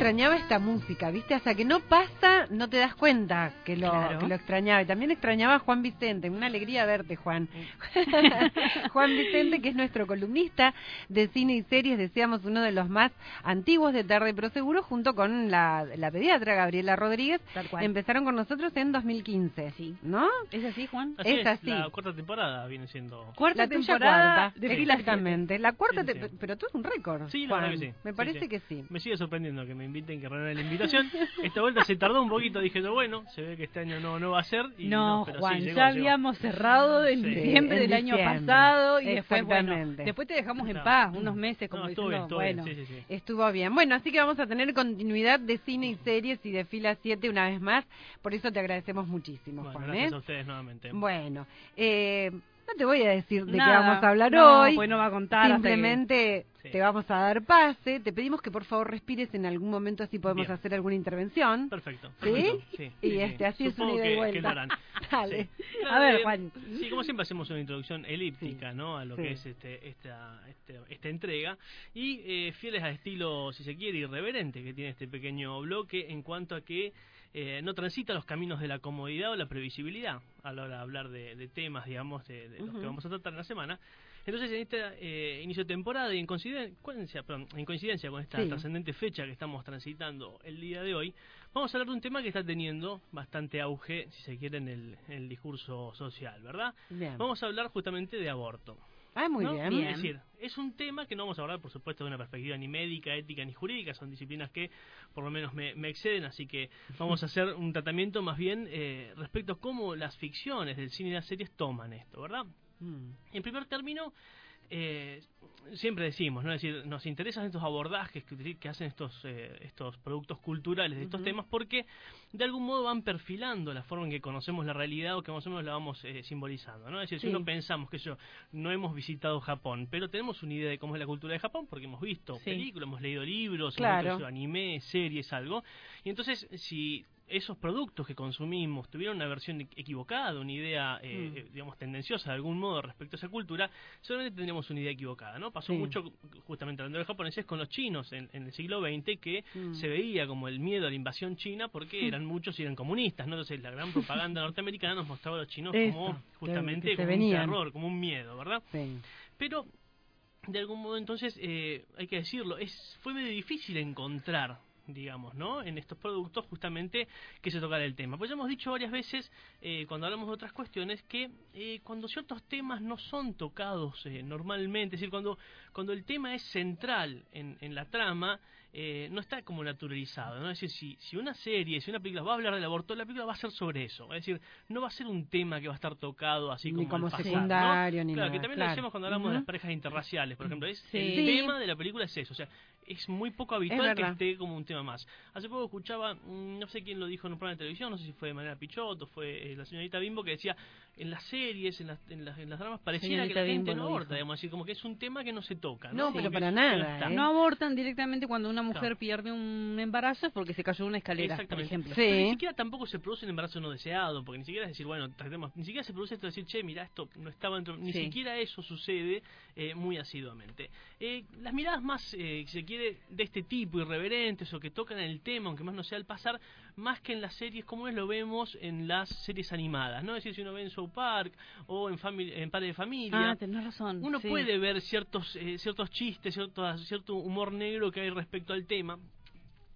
extrañaba esta música, ¿viste? Hasta que no pasa, no te das cuenta que lo, Claro. que lo extrañaba. Y también extrañaba a Juan Vicente. Una alegría verte, Juan. Juan Vicente, que es nuestro columnista de cine y series, decíamos uno de los más antiguos de Tarde Pro Seguro, junto con la, la pediatra Gabriela Rodríguez. Tal cual. Empezaron con nosotros en 2015. Sí. ¿No? ¿Es así, Juan? Así Es es, así. La cuarta temporada viene siendo. Cuarta la temporada cuarta, de exactamente. La cuarta, Sí, te- sí, sí. pero tú es un récord. Sí, la Juan. verdad que sí. Me Sí, parece sí. que sí. Me sigue sorprendiendo que me inviten, que renueven la invitación. Esta vuelta se tardó un poquito, dije yo, bueno, se ve que este año no, no va a ser. Y No, pero sí, Juan, llegó, ya llegó. habíamos cerrado en Sí. diciembre En del año pasado y después, bueno, después te dejamos en No. paz unos meses, como No, estuvo diciendo, bien, estuvo bueno. bien, sí, sí, sí. Estuvo bien. Bueno, así que vamos a tener continuidad de cine y series y de fila 7 una vez más. Por eso te agradecemos muchísimo, Bueno, Juan. gracias ¿eh? a ustedes nuevamente. Bueno, eh, no te voy a decir de qué vamos a hablar no, hoy. pues no va a contar hasta que- Simplemente te vamos a dar pase. Te pedimos que por favor respires en algún momento así podemos Bien. hacer alguna intervención. Perfecto. ¿Sí? perfecto, sí, Y sí, este, así es una ida y vuelta. que. Dale. A ver, Eh, Juan. Sí, como siempre hacemos una introducción elíptica, ¿no? A lo que es este, esta, este- esta entrega. Y eh, fieles al estilo, si se quiere, irreverente que tiene este pequeño bloque en cuanto a que eh, no transita los caminos de la comodidad o la previsibilidad a la hora de hablar de, de temas, digamos, de, de los que vamos a tratar en la semana. Entonces, en este eh, inicio de temporada y en coincidencia, perdón, en coincidencia con esta Sí. trascendente fecha que estamos transitando el día de hoy, vamos a hablar de un tema que está teniendo bastante auge, si se quiere, en el, en el discurso social, ¿verdad? Bien. Vamos a hablar justamente de aborto. Ah, muy ¿no? bien. Es decir, es un tema que no vamos a hablar, por supuesto, de una perspectiva ni médica, ética ni jurídica, son disciplinas que por lo menos me, me exceden, así que vamos a hacer un tratamiento más bien eh, respecto a cómo las ficciones del cine y las series toman esto, ¿verdad? Mm. En primer término, eh, siempre decimos, ¿no? Es decir, nos interesan estos abordajes que, hacen estos, eh, estos productos culturales de estos temas porque de algún modo van perfilando la forma en que conocemos la realidad o que más o menos la vamos eh, simbolizando, ¿no? Es decir, Sí. si uno pensamos que yo no hemos visitado Japón, pero tenemos una idea de cómo es la cultura de Japón porque hemos visto Sí. películas, hemos leído libros, Claro. hemos visto anime, series, algo. Y entonces, si esos productos que consumimos tuvieron una versión equivocada, una idea, eh, Mm. eh, digamos, tendenciosa de algún modo respecto a esa cultura, seguramente tendríamos una idea equivocada, ¿no? Pasó Sí. mucho, justamente hablando de los japoneses, con los chinos en, en el siglo XX, que Mm. se veía como el miedo a la invasión china porque eran muchos y eran comunistas, ¿no? Entonces la gran propaganda norteamericana nos mostraba a los chinos como justamente como un terror, como un miedo, ¿verdad? Sí. Pero de algún modo entonces eh, hay que decirlo es fue medio difícil encontrar digamos no en estos productos justamente que se tocara el tema pues ya hemos dicho varias veces eh, cuando hablamos de otras cuestiones que eh, cuando ciertos temas no son tocados eh, normalmente es decir cuando cuando el tema es central en, en la trama eh, no está como naturalizado, ¿no? Es decir, si, si una serie, si una película va a hablar del aborto, la película va a ser sobre eso. Es decir, no va a ser un tema que va a estar tocado así Ni como, como al pasar, ¿no? secundario, ni Claro, nada, que también claro. lo decíamos cuando hablamos de las parejas interraciales, por ejemplo. Es, Sí. El Sí. tema de la película es eso, o sea, es muy poco habitual que esté como un tema más. Hace poco escuchaba, mm, no sé quién lo dijo en un programa de televisión, no sé si fue de manera Pichot o fue eh, la señorita Bimbo, que decía, en las series, en las, en las, en las dramas, pareciera que la gente no aborta, digamos, así como que es un tema que no se toca. No, No, pero para es- nada, no. ¿eh? No abortan directamente cuando una mujer Claro. pierde un embarazo es porque se cayó de una escalera, por Exactamente. ejemplo. Sí. Pero ni siquiera tampoco se produce un embarazo no deseado, porque ni siquiera es decir, bueno, tratemos, ni siquiera se produce esto de decir, che, mira, esto no estaba dentro, ni Sí. siquiera eso sucede eh, muy asiduamente. Eh, las miradas más, eh, si se quiere, de este tipo, irreverentes o que tocan el tema, aunque más no sea el pasar, más que en las series como es lo vemos en las series animadas, ¿no? Es decir, si uno ve en South Park o en, Family, en Padre de Familia, Ah, tenés razón. uno sí. puede ver ciertos eh, ciertos chistes, cierto, cierto humor negro que hay respecto al tema.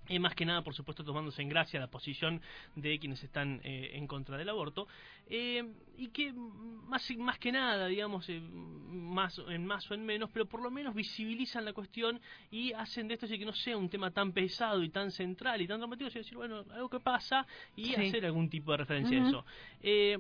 Eh, más que nada, por supuesto, tomándose en gracia la posición de quienes están eh, en contra del aborto. Eh, y que más, más que nada, digamos, eh, más en más o en menos, pero por lo menos visibilizan la cuestión y hacen de esto así que no sea un tema tan pesado y tan central y tan dramático, sino decir, bueno, algo que pasa y Sí. hacer algún tipo de referencia a Ujú. eso. Eh,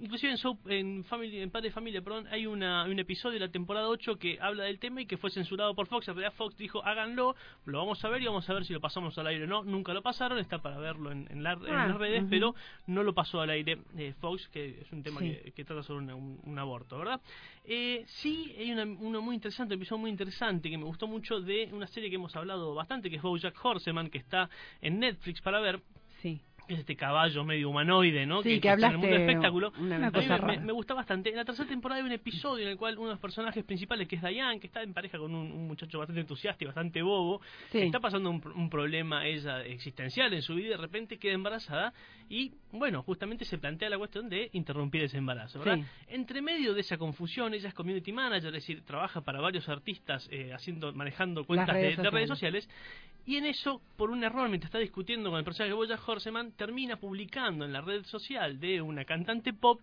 inclusive en, Soap- en, Family, en Padre de Familia perdón, hay una, un episodio de la temporada 8 que habla del tema y que fue censurado por Fox. En realidad Fox dijo háganlo, lo vamos a ver y vamos a ver si lo pasamos al aire no. Nunca lo pasaron, está para verlo en, en, la- en Ah, las redes, pero no lo pasó al aire eh, Fox, que es un tema Sí. que, que trata sobre una- un, un aborto, ¿verdad? Eh, sí, hay una, uno muy interesante, un episodio muy interesante que me gustó mucho de una serie que hemos hablado bastante, que es BoJack Horseman, que está en Netflix para ver Sí. Es este caballo medio humanoide, ¿no? Sí, que, está en el hablaste mundo del espectáculo. una A mí cosa me, me- me gusta bastante. En la tercera temporada hay un episodio en el cual uno de los personajes principales, que es Diane, que está en pareja con un, un muchacho bastante entusiasta y bastante bobo, Sí. está pasando un, un problema ella existencial en su vida y de repente queda embarazada y, bueno, justamente se plantea la cuestión de interrumpir ese embarazo, ¿verdad? Sí. Entre medio de esa confusión, ella es community manager, es decir, trabaja para varios artistas eh, haciendo manejando cuentas de- redes de redes sociales. sociales y en eso, por un error, mientras está discutiendo con el personaje de Boya Horseman, termina publicando en la red social de una cantante pop,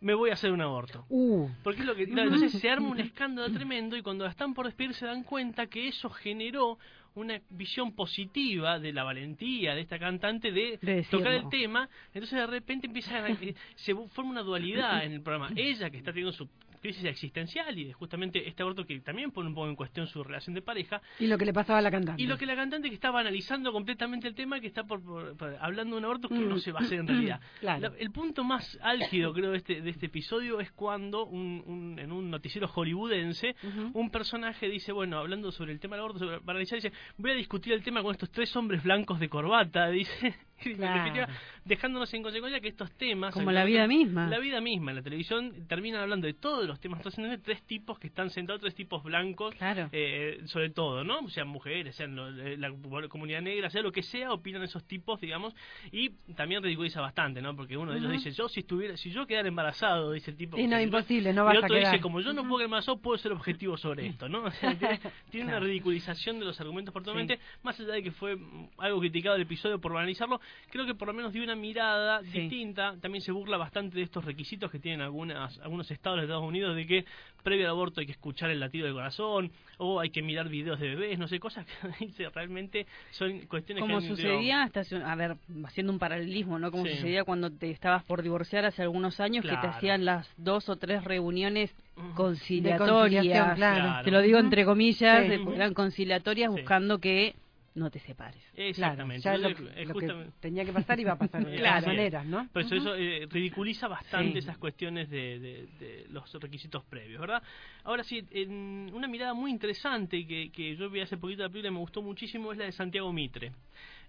me voy a hacer un aborto. Uh, Porque es lo que. entonces se arma un escándalo tremendo y cuando están por despedir se dan cuenta que eso generó una visión positiva de la valentía de esta cantante de, De tocar el tema. Entonces de repente empieza a, eh, se forma una dualidad en el programa. Ella que está teniendo su crisis existencial y de justamente este aborto que también pone un poco en cuestión su relación de pareja y lo que le pasaba a la cantante. y lo que la cantante que estaba analizando completamente el tema, que está por, por- por- hablando de un aborto que no se va a hacer en realidad. Mm. Claro. La- el punto más álgido, creo, de este, de este episodio es cuando un, un- en un noticiero hollywoodense un personaje dice, bueno, hablando sobre el tema del aborto, sobre, para analizar, dice, voy a discutir el tema con estos tres hombres blancos de corbata, dice, y en Claro. definitiva, dejándonos en consecuencia que estos temas... Como la vida misma. La vida misma, en la televisión terminan hablando de todos los temas trascendentes, tres tipos que están sentados, tres tipos blancos, Claro. eh, sobre todo, ¿no? Sean mujeres, sean lo- eh, la comunidad negra, sea lo que sea, opinan esos tipos, digamos, y también ridiculiza bastante, ¿no? Porque uno de ellos dice, yo si estuviera, si yo quedara embarazado, dice el tipo. Y no, que- imposible, no y vas a otro quedar. dice, como yo no puedo quedar embarazado, puedo ser objetivo sobre esto, ¿no? O sea, tiene, tiene una ridiculización de los argumentos totalmente, más allá de que fue mm, algo criticado el episodio por banalizarlo, creo que por lo menos dio una mirada Sí. distinta, también se burla bastante de estos requisitos que tienen algunas, algunos estados de Estados Unidos de que previo al aborto hay que escuchar el latido del corazón, o hay que mirar videos de bebés, no sé, cosas que dice, realmente son cuestiones Como que han- sucedía, hasta a ver, haciendo un paralelismo, ¿no? Como Sí. sucedía cuando te estabas por divorciar hace algunos años, que te hacían las dos o tres reuniones conciliatorias. conciliación, claro. Claro. Te lo digo entre comillas, Sí. eran conciliatorias Sí. buscando que no te separes. Exactamente. Claro, ya lo, que- es lo que justamente- tenía que pasar iba a pasar de Claro. todas maneras, ¿no? Por eso eso eh, ridiculiza bastante Sí. esas cuestiones de, de- de los requisitos previos, ¿verdad? Ahora sí, en una mirada muy interesante que, que yo vi hace poquito la película y me gustó muchísimo es la de Santiago Mitre.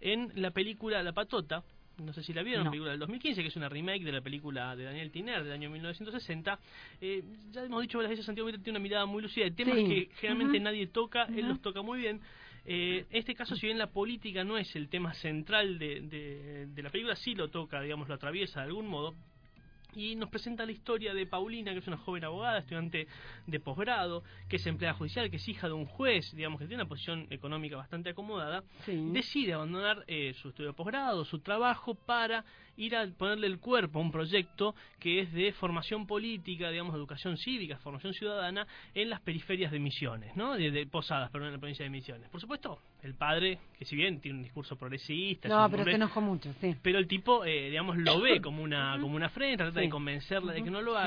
En la película La Patota, no sé si la vieron, No. película del 2015, que es una remake de la película de Daniel Tiner del año 1960. Eh, ya hemos dicho varias veces, Santiago Mitre tiene una mirada muy lucida de temas Sí. que generalmente nadie toca, él los toca muy bien. Eh, este caso, si bien la política no es el tema central de, de, de la película, sí lo toca, digamos, lo atraviesa de algún modo. Y nos presenta la historia de Paulina, que es una joven abogada, estudiante de posgrado, que es empleada judicial, que es hija de un juez, digamos, que tiene una posición económica bastante acomodada. Sí. Decide abandonar eh, su estudio de posgrado, su trabajo, para ir a ponerle el cuerpo a un proyecto que es de formación política, digamos, educación cívica, formación ciudadana en las periferias de Misiones, ¿no? De, de Posadas, perdón, en la provincia de Misiones. Por supuesto, el padre, que si bien tiene un discurso progresista, es No, pero hombre- se enojó mucho, sí. pero el tipo, eh, digamos, lo ve como una, como una afrenta, trata de convencerla de que no lo Sí.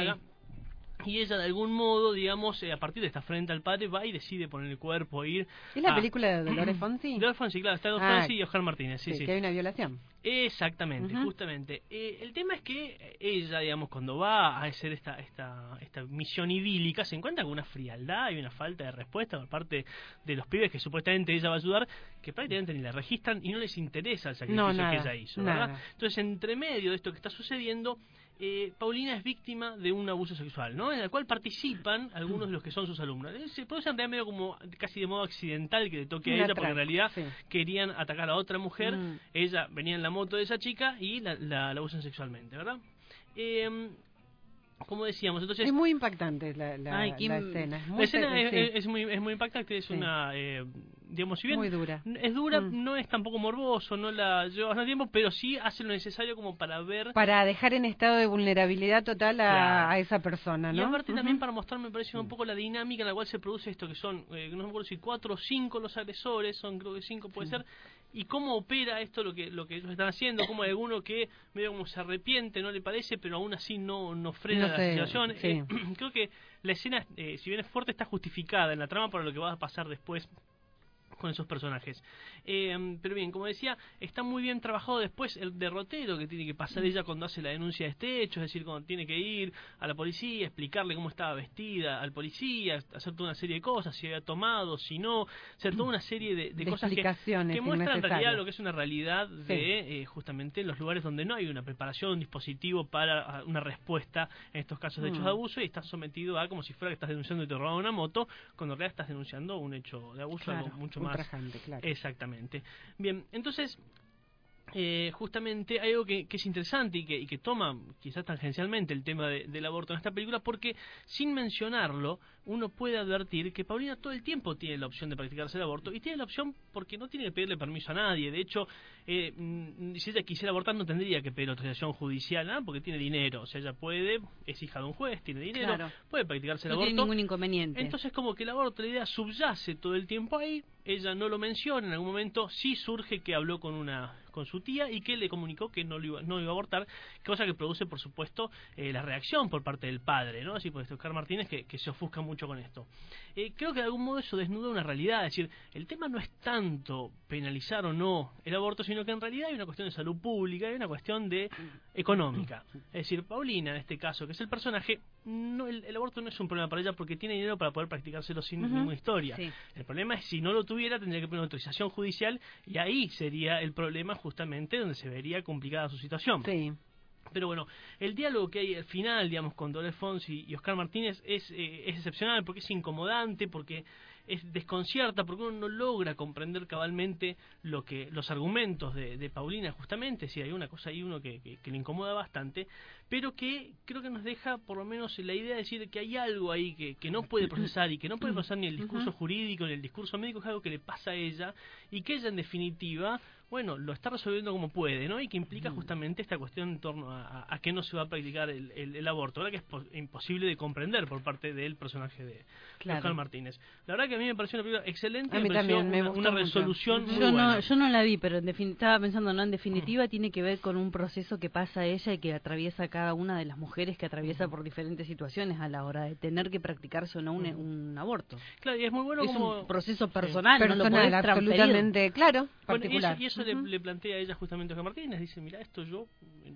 Y ella, de algún modo, digamos, eh, a partir de esta afrenta al padre, va y decide poner el cuerpo, ir. ¿Es la a- película de Dolores Fonsi? Dolores Fonsi, claro, está Dolores Ah, Fonsi y Oscar Martínez, sí, sí. que hay una violación. Exactamente, justamente. Eh, el tema es que ella, digamos, cuando va a hacer esta, esta, esta misión idílica, se encuentra con una frialdad y una falta de respuesta por parte de los pibes que supuestamente ella va a ayudar, que prácticamente ni la registran y no les interesa el sacrificio No, nada, que ella hizo, ¿verdad? nada. Entonces, entre medio de esto que está sucediendo, eh, Paulina es víctima de un abuso sexual, ¿no? En el cual participan algunos de los que son sus alumnos. Eh, Se produce en realidad medio como casi de modo accidental que le toque a ella, porque en realidad sí. querían atacar a otra mujer, Mm. ella venía en la moto de esa chica y la, la, la abusan sexualmente, ¿verdad? Eh, como decíamos, entonces... Es muy impactante la, la, Ay, escena. Es muy, la escena es, sí, es- es muy, es muy impactante, es Sí. una... Eh, digamos, si bien muy dura. es dura, Mm. no es tampoco morboso, no la lleva bastante tiempo, pero sí hace lo necesario como para ver... Para dejar en estado de vulnerabilidad total a, Claro. a esa persona, ¿no? Y aparte Ujú. también para mostrar, me parece, un poco la dinámica en la cual se produce esto, que son, eh, no me acuerdo si cuatro o cinco los agresores, son creo que cinco puede ser, y cómo opera esto lo que lo que ellos están haciendo, como hay alguno que medio como se arrepiente, no le parece, pero aún así no, no frena No la situación. sí. Eh, creo que la escena, eh, si bien es fuerte, está justificada en la trama para lo que va a pasar después con esos personajes. Eh, pero bien, como decía, está muy bien trabajado después el derrotero que tiene que pasar ella cuando hace la denuncia de este hecho, es decir, cuando tiene que ir a la policía, explicarle cómo estaba vestida al policía, hacer toda una serie de cosas, si había tomado, si no, hacer toda una serie de, de De cosas que, muestran en realidad lo que es una realidad de eh, justamente los lugares donde no hay una preparación, un dispositivo para una respuesta en estos casos de hechos Mm. de abuso y estás sometido a como si fuera que estás denunciando y te robaron una moto, cuando en realidad estás denunciando un hecho de abuso, Claro, algo mucho más claro. Exactamente. Bien, entonces, eh, justamente hay algo que, que es interesante y que, y que toma quizás tangencialmente el tema de- del aborto en esta película, porque sin mencionarlo, uno puede advertir que Paulina todo el tiempo tiene la opción de practicarse el aborto y tiene la opción porque no tiene que pedirle permiso a nadie. De hecho, eh, mm, si ella quisiera abortar no tendría que pedir autorización judicial, nada, porque tiene dinero. O sea, ella puede, es hija de un juez, tiene dinero, Claro. puede practicarse el No aborto. tiene ningún inconveniente. Entonces como que el aborto, la idea subyace todo el tiempo ahí, ella no lo menciona, en algún momento sí surge que habló con una con su tía y que le comunicó que no lo iba, no iba a abortar, cosa que produce por supuesto eh, la reacción por parte del padre, ¿no? Así por esto Oscar Martínez que, que se ofusca mucho con esto. Eh, creo que de algún modo eso desnuda una realidad, es decir, el tema no es tanto penalizar o no el aborto, sino que en realidad hay una cuestión de salud pública, hay una cuestión de económica. Es decir, Paulina en este caso, que es el personaje, no el, el aborto no es un problema para ella porque tiene dinero para poder practicárselo sin ninguna historia. Sí. El problema es si no lo tuviera tendría que poner una autorización judicial y ahí sería el problema justamente donde se vería complicada su situación. Sí. Pero bueno, el diálogo que hay al final, digamos, con Dolores Fonsi y Oscar Martínez es, eh, es excepcional porque es incomodante, porque es desconcierta, porque uno no logra comprender cabalmente lo que los argumentos de, de Paulina, justamente, si hay una cosa ahí uno que, que, que le incomoda bastante, pero que creo que nos deja por lo menos la idea de decir que hay algo ahí que, que no puede procesar y que no puede procesar ni el discurso jurídico ni el discurso médico, es algo que le pasa a ella y que ella en definitiva bueno, lo está resolviendo como puede, ¿no? Y que implica justamente esta cuestión en torno a, a, a qué no se va a practicar el, el, el aborto, ¿verdad? Que es po- imposible de comprender por parte del personaje de, Claro. Oscar Martínez. La verdad que a mí me pareció una película excelente, A me mí pareció también, me una, una mucho. resolución muy Yo buena. no, yo no la vi, pero en estaba pensando, ¿no? En definitiva tiene que ver con un proceso que pasa ella y que atraviesa cada una de las mujeres que atraviesa por diferentes situaciones a la hora de tener que practicarse o no un, un aborto. Claro, y es muy bueno es como... un proceso personal, no lo Personal, podés transferir. absolutamente, claro, Bueno, y eso, particular. y eso le, le plantea a ella justamente a Oscar Martínez, dice, mira, esto yo,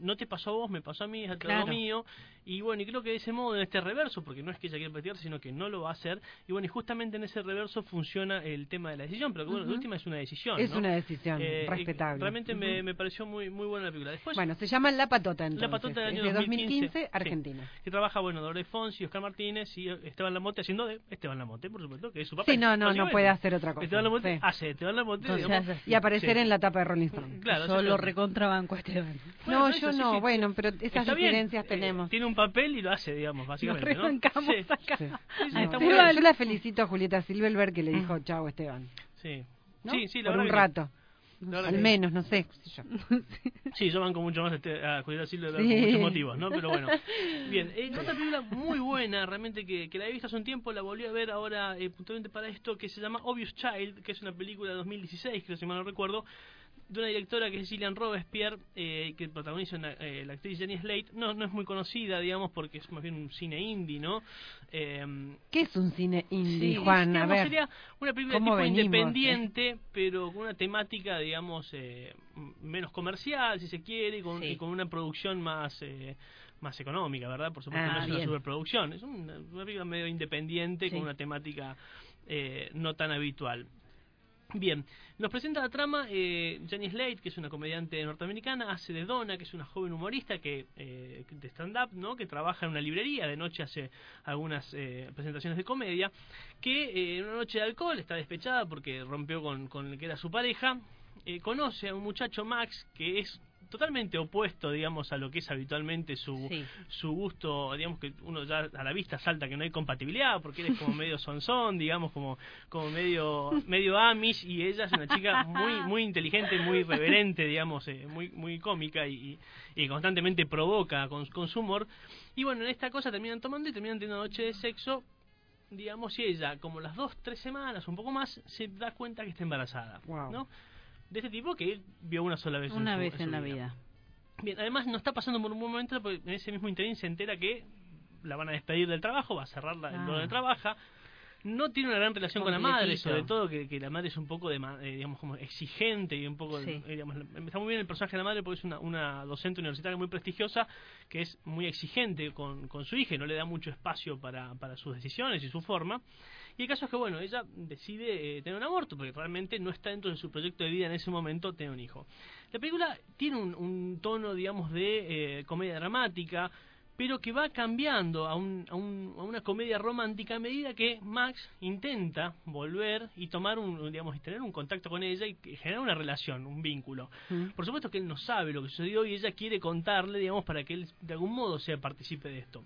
no te pasó a vos, me pasó a mí, es algo Claro. mío, y bueno, y creo que de ese modo, en este reverso, porque no es que ella quiera practicar, sino que no lo va a hacer, y bueno, y justamente en ese reverso funciona el tema de la decisión, pero que bueno, Ujú. última es una decisión, Es ¿no? una decisión Eh, respetable. Realmente me, me pareció muy muy buena la película. Después, Bueno, se llama La Patota entonces. La Patota del es año de 2015, 2015, sí. Argentina. que trabaja, bueno, Dolores Fonsi, Oscar Martínez y Esteban Lamote haciendo de Esteban Lamote, por supuesto, que es su papel. Sí, no, no, no puede hacer otra cosa. Esteban Lamote Sí. hace Esteban Lamote, Entonces digamos. Y aparecer Sí. en la tapa de Rolling Stone. Claro, Yo lo exactamente. recontrabanco a Esteban. Bueno, no, yo no, sí. bueno, pero esas Está bien, diferencias eh, tenemos. tiene un papel y lo hace, digamos, básicamente, ¿no? rebancamos Sí. acá. Sí. Sí, sí, No, está yo- la felicito a Julieta Silverberg que le dijo chao Esteban. Sí. ¿no? Sí, sí, la Por verdad un que rato. Al que- menos, no sé. qué sé yo. Sí, yo banco mucho más este, a Julieta Silva Sí. por muchos motivos, ¿no? Pero bueno. Bien, eh, otra película muy buena, realmente que, que la he visto hace un tiempo, la volví a ver ahora eh, puntualmente para esto, que se llama Obvious Child, que es una película de 2016, creo si mal no recuerdo, de una directora que es Gillian Robespierre, eh, que protagoniza una- eh, la actriz Jenny Slate. No, no es muy conocida, digamos, porque es más bien un cine indie, ¿no? Eh, ¿Qué es un cine indie, Sí, Juan? A ver. sería una película ¿cómo tipo venimos, independiente, pero con una temática, digamos, eh, menos comercial, si se quiere, y con, Sí. y con una producción más eh, más económica, ¿verdad? Por supuesto, Ah, no es una superproducción, es una, una película medio independiente Sí. con una temática eh, no tan habitual. Bien, nos presenta la trama eh, Jenny Slate, que es una comediante norteamericana, hace de Donna, que es una joven humorista que eh, de stand-up, ¿no? que trabaja en una librería, de noche hace algunas eh, presentaciones de comedia, que eh, en una noche de alcohol está despechada porque rompió con, con el que era su pareja, eh, conoce a un muchacho Max que es totalmente opuesto, digamos, a lo que es habitualmente su, Sí. su gusto, digamos que uno ya a la vista salta que no hay compatibilidad, porque él es como medio sonzón, digamos, como, como medio, medio amish, y ella es una chica muy, muy inteligente, muy reverente, digamos, eh, muy, muy cómica y, y constantemente provoca con, con su humor. Y bueno, en esta cosa terminan tomando y terminan teniendo una noche de sexo, digamos, y ella, como las dos, tres semanas, un poco más, se da cuenta que está embarazada, Wow. ¿no? De este tipo que él vio una sola vez Una su- vez en la vida. Bien, además no está pasando por un buen momento porque en ese mismo interín se entera que la van a despedir del trabajo, va a cerrar la, Ah. donde trabaja. No tiene una gran relación con la madre, sobre todo que, que la madre es un poco de, eh, digamos, como exigente y un poco, Sí. eh, digamos, está muy bien el personaje de la madre porque es una, una docente universitaria muy prestigiosa que es muy exigente con, con su hija y no le da mucho espacio para, para sus decisiones y su forma. Y el caso es que, bueno, ella decide eh, tener un aborto porque realmente no está dentro de su proyecto de vida en ese momento tener un hijo. La película tiene un, un tono, digamos, de comedia dramática, pero que va cambiando a, un, a, un- a una comedia romántica a medida que Max intenta volver y tomar un, digamos, tener un contacto con ella y generar una relación, un vínculo. Mm. Por supuesto que él no sabe lo que sucedió y ella quiere contarle, digamos, para que él de algún modo sea partícipe de esto.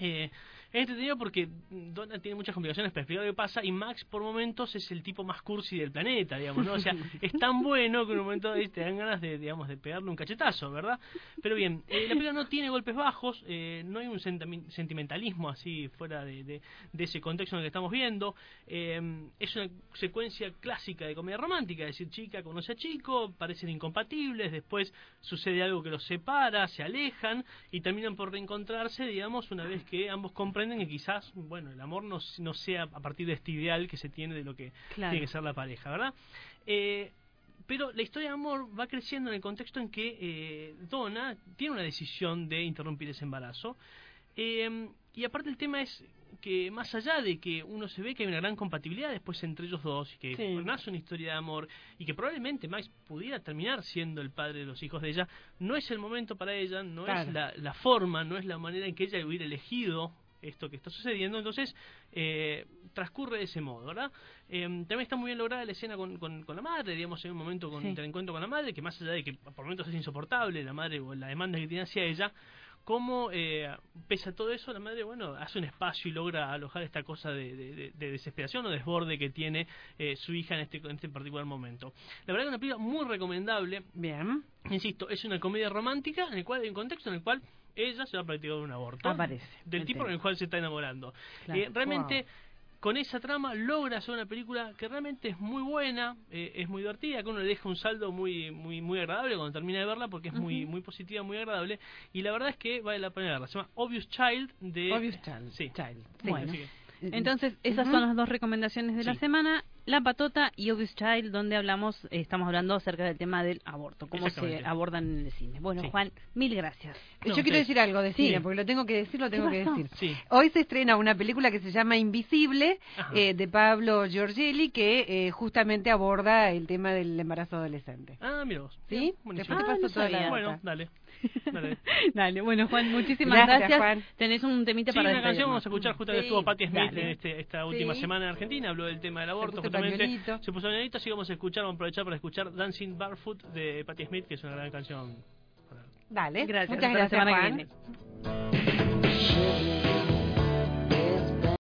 Eh, es entretenido porque Donna tiene muchas complicaciones para explicar lo que pasa y Max por momentos es el tipo más cursi del planeta, digamos, ¿no? O sea, es tan bueno que en un momento te dan ganas de, digamos, de pegarle un cachetazo, ¿verdad? Pero bien, eh, la película no tiene golpes bajos, eh, no hay un sentimentalismo así fuera de, de- de ese contexto en el que estamos viendo. Eh, es una secuencia clásica de comedia romántica, es decir, chica conoce a chico, parecen incompatibles, después sucede algo que los separa, se alejan y terminan por reencontrarse, digamos, una vez que ambos comprenden que quizás, bueno, el amor no, no sea a partir de este ideal que se tiene de lo que Claro. tiene que ser la pareja, ¿verdad? Eh, pero la historia de amor va creciendo en el contexto en que eh, Donna tiene una decisión de interrumpir ese embarazo. Eh, y aparte el tema es que más allá de que uno se ve que hay una gran compatibilidad después entre ellos dos y que Sí. nace una historia de amor y que probablemente Max pudiera terminar siendo el padre de los hijos de ella, no es el momento para ella, no Claro. es la, la forma, no es la manera en que ella hubiera elegido esto que está sucediendo, entonces eh, transcurre de ese modo, ¿verdad? Eh, también está muy bien lograda la escena con, con, con la madre, digamos, en un momento con Sí. el encuentro con la madre, que más allá de que por momentos es insoportable la madre o la demanda que tiene hacia ella, cómo, eh, pese a todo eso, la madre, bueno, hace un espacio y logra alojar esta cosa de, de- de- de desesperación o desborde que tiene eh, su hija en este, en este particular momento. La verdad que es una película muy recomendable, Bien. insisto, es una comedia romántica en el cual hay un contexto en el cual ella se va a practicar un aborto. Aparece Del el tipo con el cual se está enamorando. Claro. Eh, realmente, con esa trama logra hacer una película que realmente es muy buena, eh, es muy divertida, que uno le deja un saldo muy muy muy agradable cuando termina de verla porque es muy muy positiva, muy agradable. Y la verdad es que vale la pena verla. Se llama Obvious Child de... Obvious Child. Sí. Child. Sí, Bueno. Entonces, esas son las dos recomendaciones de la semana. La patota y Obvious Child, donde hablamos, eh, estamos hablando acerca del tema del aborto, cómo se abordan en el cine. Bueno, Sí. Juan, mil gracias. No, Yo quiero decir algo de Sí. cine, porque lo tengo que decir, lo tengo que decir. Sí. Hoy se estrena una película que se llama Invisible, eh, de Pablo Giorgelli, que eh, justamente aborda el tema del embarazo adolescente. Ah, mira vos. ¿Sí? Bien, buenísimo. Después te Ah, paso no toda la. Bueno, dale. dale. Dale, bueno, Juan, muchísimas Gracias, gracias. Juan. Tenés un temita Sí, para una canción vamos a escuchar justo que Sí, estuvo Patti Smith en este, esta última Sí. semana en Argentina, habló del tema del aborto, pañuelito. Se puso pañuelito, así que vamos a escuchar, vamos a aprovechar para escuchar Dancing Barefoot de Patti Smith, que es una gran canción. Dale. Gracias. Muchas hasta la gracias, semana Juan. que viene.